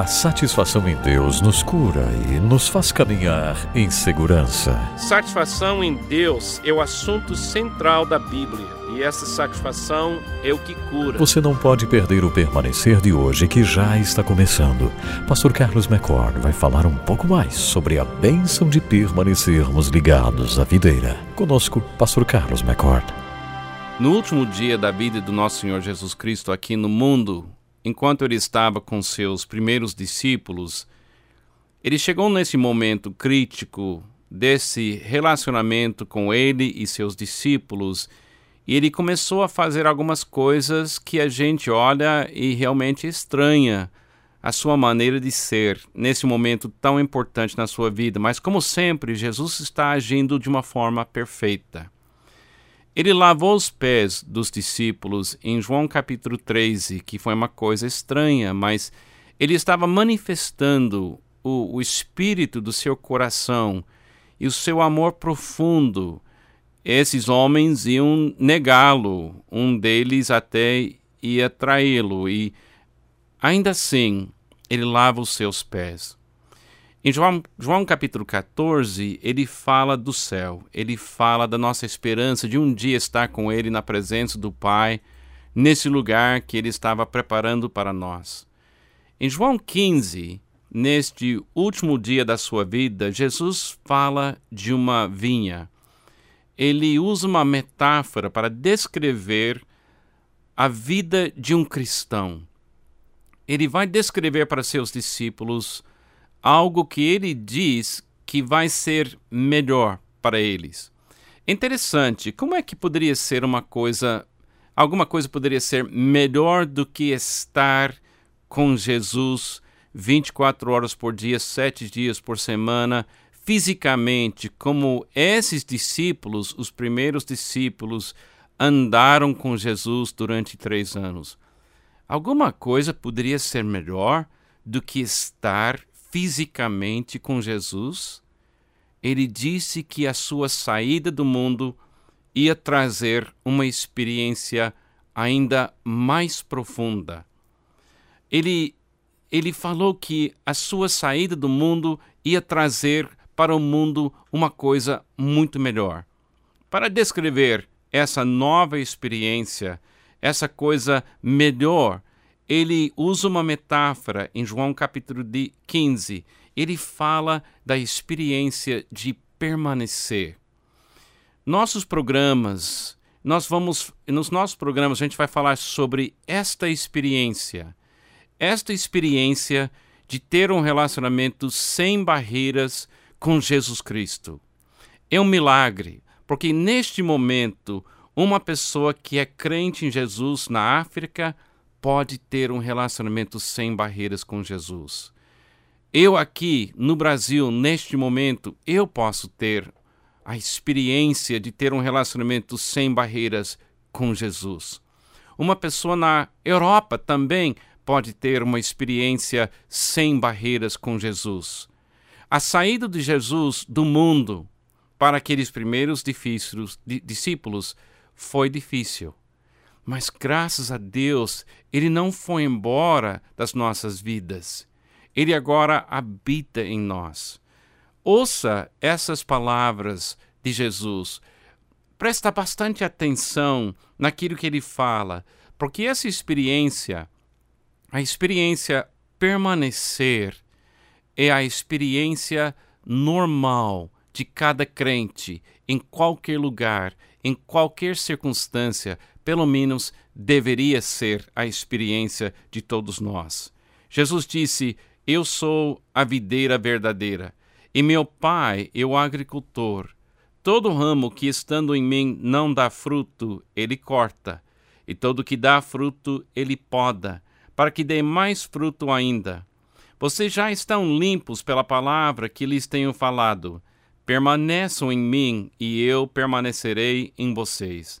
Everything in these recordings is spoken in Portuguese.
A satisfação em Deus nos cura e nos faz caminhar em segurança. Satisfação em Deus é o assunto central da Bíblia e essa satisfação é o que cura. Você não pode perder o permanecer de hoje que já está começando. Pastor Carlos McCord vai falar um pouco mais sobre a bênção de permanecermos ligados à videira. Conosco, Pastor Carlos McCord. No último dia da vida do nosso Senhor Jesus Cristo aqui no mundo, enquanto ele estava com seus primeiros discípulos, ele chegou nesse momento crítico desse relacionamento com ele e seus discípulos, e ele começou a fazer algumas coisas que a gente olha e realmente estranha a sua maneira de ser nesse momento tão importante na sua vida, mas como sempre, Jesus está agindo de uma forma perfeita. Ele lavou os pés dos discípulos em João capítulo 13, que foi uma coisa estranha, mas ele estava manifestando o, o espírito do seu coração e o seu amor profundo. Esses homens iam negá-lo, um deles até ia traí-lo, e ainda assim ele lava os seus pés. Em João, João capítulo 14, ele fala do céu, ele fala da nossa esperança de um dia estar com ele na presença do Pai, nesse lugar que ele estava preparando para nós. Em João 15, neste último dia da sua vida, Jesus fala de uma vinha. Ele usa uma metáfora para descrever a vida de um cristão. Ele vai descrever para seus discípulos algo que ele diz que vai ser melhor para eles. Interessante, como é que poderia ser uma coisa, alguma coisa poderia ser melhor do que estar com Jesus 24 horas por dia, sete dias por semana, fisicamente, como esses discípulos, os primeiros discípulos, andaram com Jesus durante três anos? Alguma coisa poderia ser melhor do que estar fisicamente com Jesus, ele disse que a sua saída do mundo ia trazer uma experiência ainda mais profunda. Ele, ele falou que a sua saída do mundo ia trazer para o mundo uma coisa muito melhor. Para descrever essa nova experiência, essa coisa melhor ele usa uma metáfora em João capítulo 15. Ele fala da experiência de permanecer. Nossos programas, nós vamos nos nossos programas a gente vai falar sobre esta experiência. Esta experiência de ter um relacionamento sem barreiras com Jesus Cristo. É um milagre, porque neste momento uma pessoa que é crente em Jesus na África pode ter um relacionamento sem barreiras com Jesus. Eu aqui no Brasil, neste momento, eu posso ter a experiência de ter um relacionamento sem barreiras com Jesus. Uma pessoa na Europa também pode ter uma experiência sem barreiras com Jesus. A saída de Jesus do mundo para aqueles primeiros discípulos foi difícil. Mas graças a Deus, ele não foi embora das nossas vidas. Ele agora habita em nós. Ouça essas palavras de Jesus. Presta bastante atenção naquilo que ele fala, porque essa experiência, a experiência permanecer, é a experiência normal de cada crente, em qualquer lugar, em qualquer circunstância, pelo menos deveria ser a experiência de todos nós. Jesus disse: Eu sou a videira verdadeira, e meu Pai é o agricultor. Todo ramo que estando em mim não dá fruto, ele corta, e todo que dá fruto, ele poda, para que dê mais fruto ainda. Vocês já estão limpos pela palavra que lhes tenho falado. Permaneçam em mim, e eu permanecerei em vocês.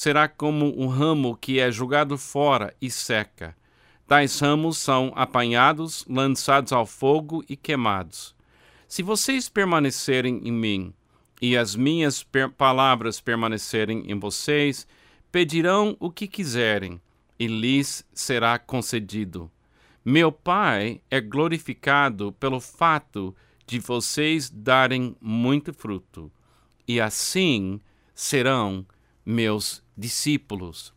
será como um ramo que é jogado fora e seca. Tais ramos são apanhados, lançados ao fogo e queimados. Se vocês permanecerem em mim e as minhas per palavras permanecerem em vocês, pedirão o que quiserem e lhes será concedido. Meu Pai é glorificado pelo fato de vocês darem muito fruto, e assim serão meus discípulos.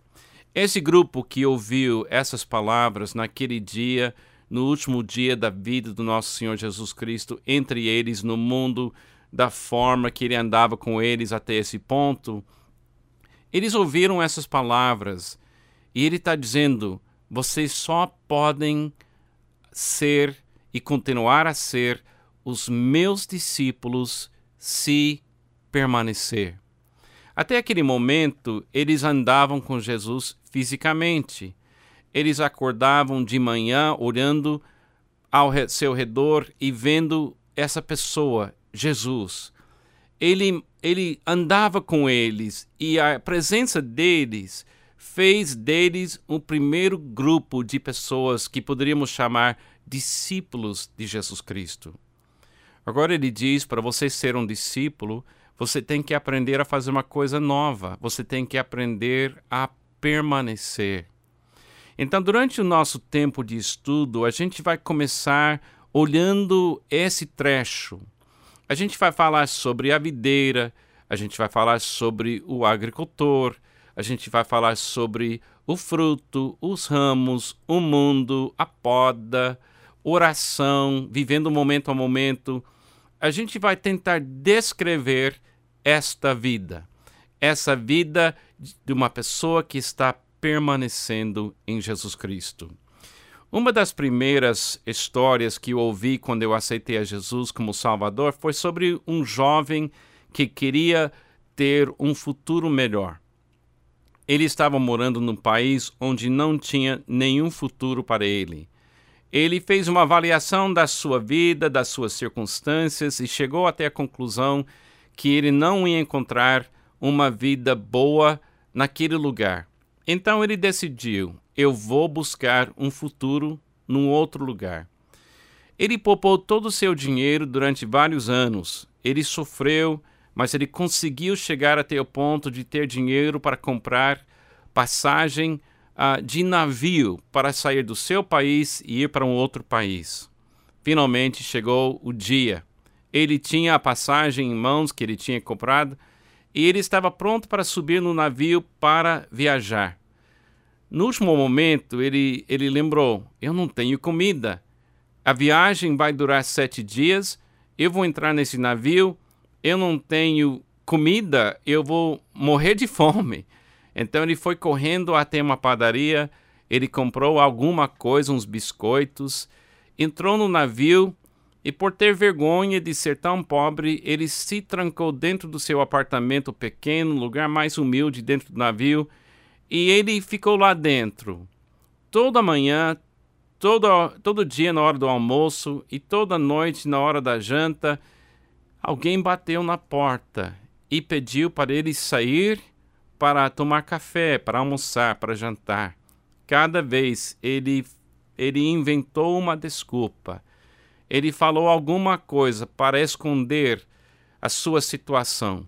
Esse grupo que ouviu essas palavras naquele dia, no último dia da vida do nosso Senhor Jesus Cristo, entre eles no mundo, da forma que ele andava com eles até esse ponto, eles ouviram essas palavras e ele está dizendo: vocês só podem ser e continuar a ser os meus discípulos se permanecer. Até aquele momento, eles andavam com Jesus fisicamente. Eles acordavam de manhã olhando ao seu redor e vendo essa pessoa, Jesus. Ele, ele andava com eles e a presença deles fez deles um primeiro grupo de pessoas que poderíamos chamar discípulos de Jesus Cristo. Agora ele diz: para você ser um discípulo, você tem que aprender a fazer uma coisa nova, você tem que aprender a permanecer. Então, durante o nosso tempo de estudo, a gente vai começar olhando esse trecho. A gente vai falar sobre a videira, a gente vai falar sobre o agricultor, a gente vai falar sobre o fruto, os ramos, o mundo, a poda, oração, vivendo momento a momento. A gente vai tentar descrever esta vida, essa vida de uma pessoa que está permanecendo em Jesus Cristo. Uma das primeiras histórias que eu ouvi quando eu aceitei a Jesus como Salvador foi sobre um jovem que queria ter um futuro melhor. Ele estava morando num país onde não tinha nenhum futuro para ele. Ele fez uma avaliação da sua vida, das suas circunstâncias e chegou até a conclusão que ele não ia encontrar uma vida boa naquele lugar. Então ele decidiu: eu vou buscar um futuro num outro lugar. Ele poupou todo o seu dinheiro durante vários anos. Ele sofreu, mas ele conseguiu chegar até o ponto de ter dinheiro para comprar passagem de navio para sair do seu país e ir para um outro país. Finalmente chegou o dia. Ele tinha a passagem em mãos que ele tinha comprado e ele estava pronto para subir no navio para viajar. No último momento, ele, ele lembrou: Eu não tenho comida. A viagem vai durar sete dias. Eu vou entrar nesse navio. Eu não tenho comida. Eu vou morrer de fome. Então ele foi correndo até uma padaria, ele comprou alguma coisa, uns biscoitos, entrou no navio e, por ter vergonha de ser tão pobre, ele se trancou dentro do seu apartamento pequeno, lugar mais humilde dentro do navio, e ele ficou lá dentro. Toda manhã, todo, todo dia na hora do almoço e toda noite na hora da janta, alguém bateu na porta e pediu para ele sair para tomar café, para almoçar, para jantar. Cada vez ele, ele inventou uma desculpa. Ele falou alguma coisa para esconder a sua situação.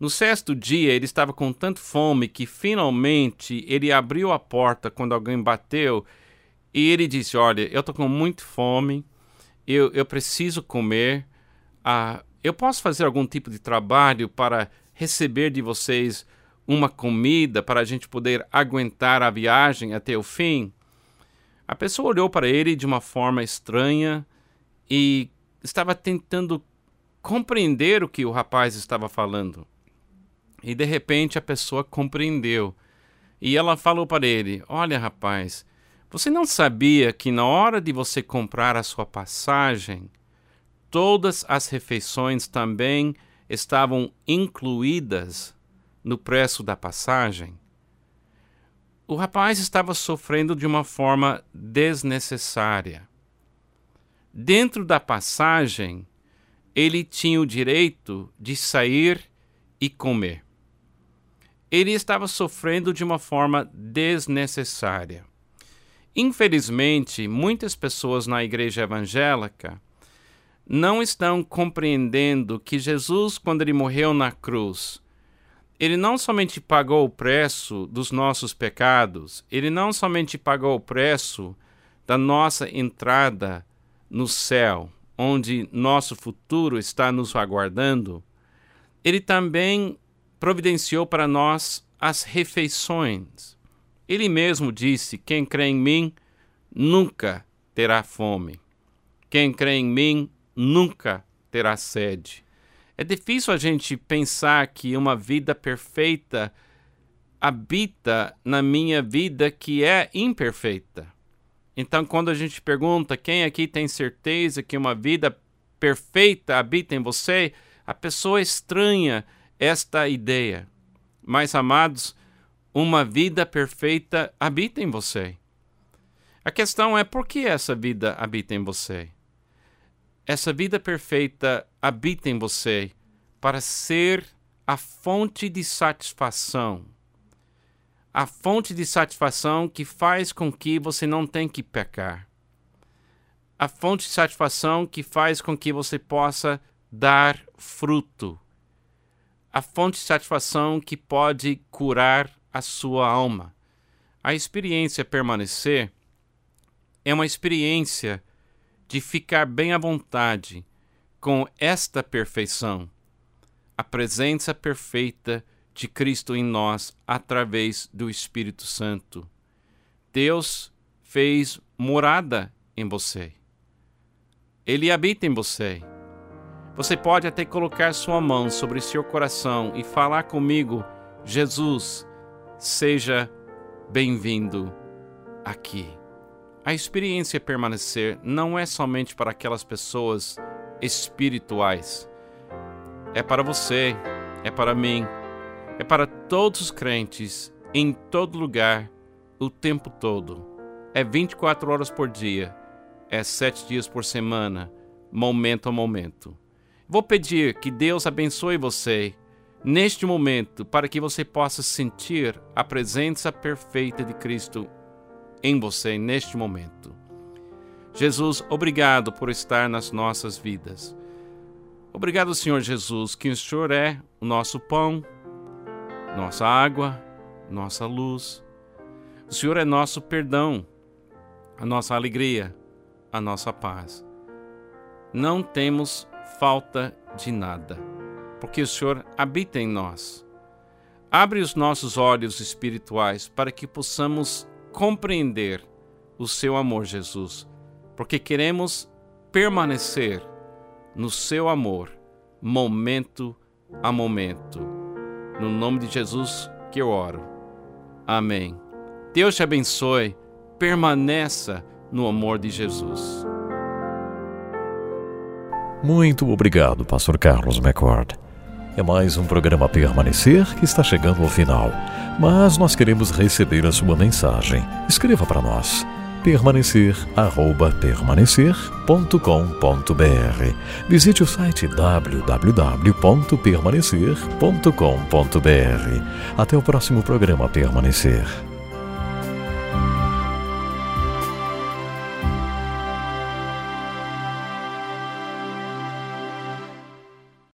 No sexto dia, ele estava com tanta fome que finalmente ele abriu a porta quando alguém bateu e ele disse: Olha, eu estou com muita fome, eu, eu preciso comer, ah, eu posso fazer algum tipo de trabalho para receber de vocês uma comida para a gente poder aguentar a viagem até o fim? A pessoa olhou para ele de uma forma estranha e estava tentando compreender o que o rapaz estava falando. E de repente a pessoa compreendeu. E ela falou para ele: Olha, rapaz, você não sabia que na hora de você comprar a sua passagem, todas as refeições também estavam incluídas no preço da passagem. o rapaz estava sofrendo de uma forma desnecessária. Dentro da passagem, ele tinha o direito de sair e comer. Ele estava sofrendo de uma forma desnecessária. Infelizmente, muitas pessoas na igreja evangélica não estão compreendendo que Jesus, quando ele morreu na cruz, ele não somente pagou o preço dos nossos pecados, ele não somente pagou o preço da nossa entrada no céu, onde nosso futuro está nos aguardando, ele também providenciou para nós as refeições. Ele mesmo disse: Quem crê em mim nunca terá fome. Quem crê em mim nunca terá sede. É difícil a gente pensar que uma vida perfeita habita na minha vida que é imperfeita. Então, quando a gente pergunta quem aqui tem certeza que uma vida perfeita habita em você, a pessoa estranha esta ideia. Mas, amados, uma vida perfeita habita em você. A questão é por que essa vida habita em você? Essa vida perfeita habita em você para ser a fonte de satisfação. A fonte de satisfação que faz com que você não tenha que pecar. A fonte de satisfação que faz com que você possa dar fruto. A fonte de satisfação que pode curar a sua alma. A experiência permanecer é uma experiência de ficar bem à vontade com esta perfeição, a presença perfeita de Cristo em nós através do Espírito Santo. Deus fez morada em você. Ele habita em você. Você pode até colocar sua mão sobre seu coração e falar comigo: Jesus, seja bem-vindo aqui. A experiência permanecer não é somente para aquelas pessoas espirituais. É para você, é para mim, é para todos os crentes, em todo lugar, o tempo todo. É 24 horas por dia, é sete dias por semana, momento a momento. Vou pedir que Deus abençoe você neste momento para que você possa sentir a presença perfeita de Cristo em você neste momento. Jesus, obrigado por estar nas nossas vidas. Obrigado, Senhor Jesus, que o Senhor é o nosso pão, nossa água, nossa luz. O Senhor é nosso perdão, a nossa alegria, a nossa paz. Não temos falta de nada, porque o Senhor habita em nós. Abre os nossos olhos espirituais para que possamos compreender o seu amor, Jesus, porque queremos permanecer no seu amor, momento a momento. No nome de Jesus que eu oro. Amém. Deus te abençoe. Permaneça no amor de Jesus. Muito obrigado, Pastor Carlos McCord. É mais um programa Permanecer que está chegando ao final, mas nós queremos receber a sua mensagem. Escreva para nós permanecer arroba permanecer.com.br. Visite o site www.permanecer.com.br. Até o próximo programa Permanecer.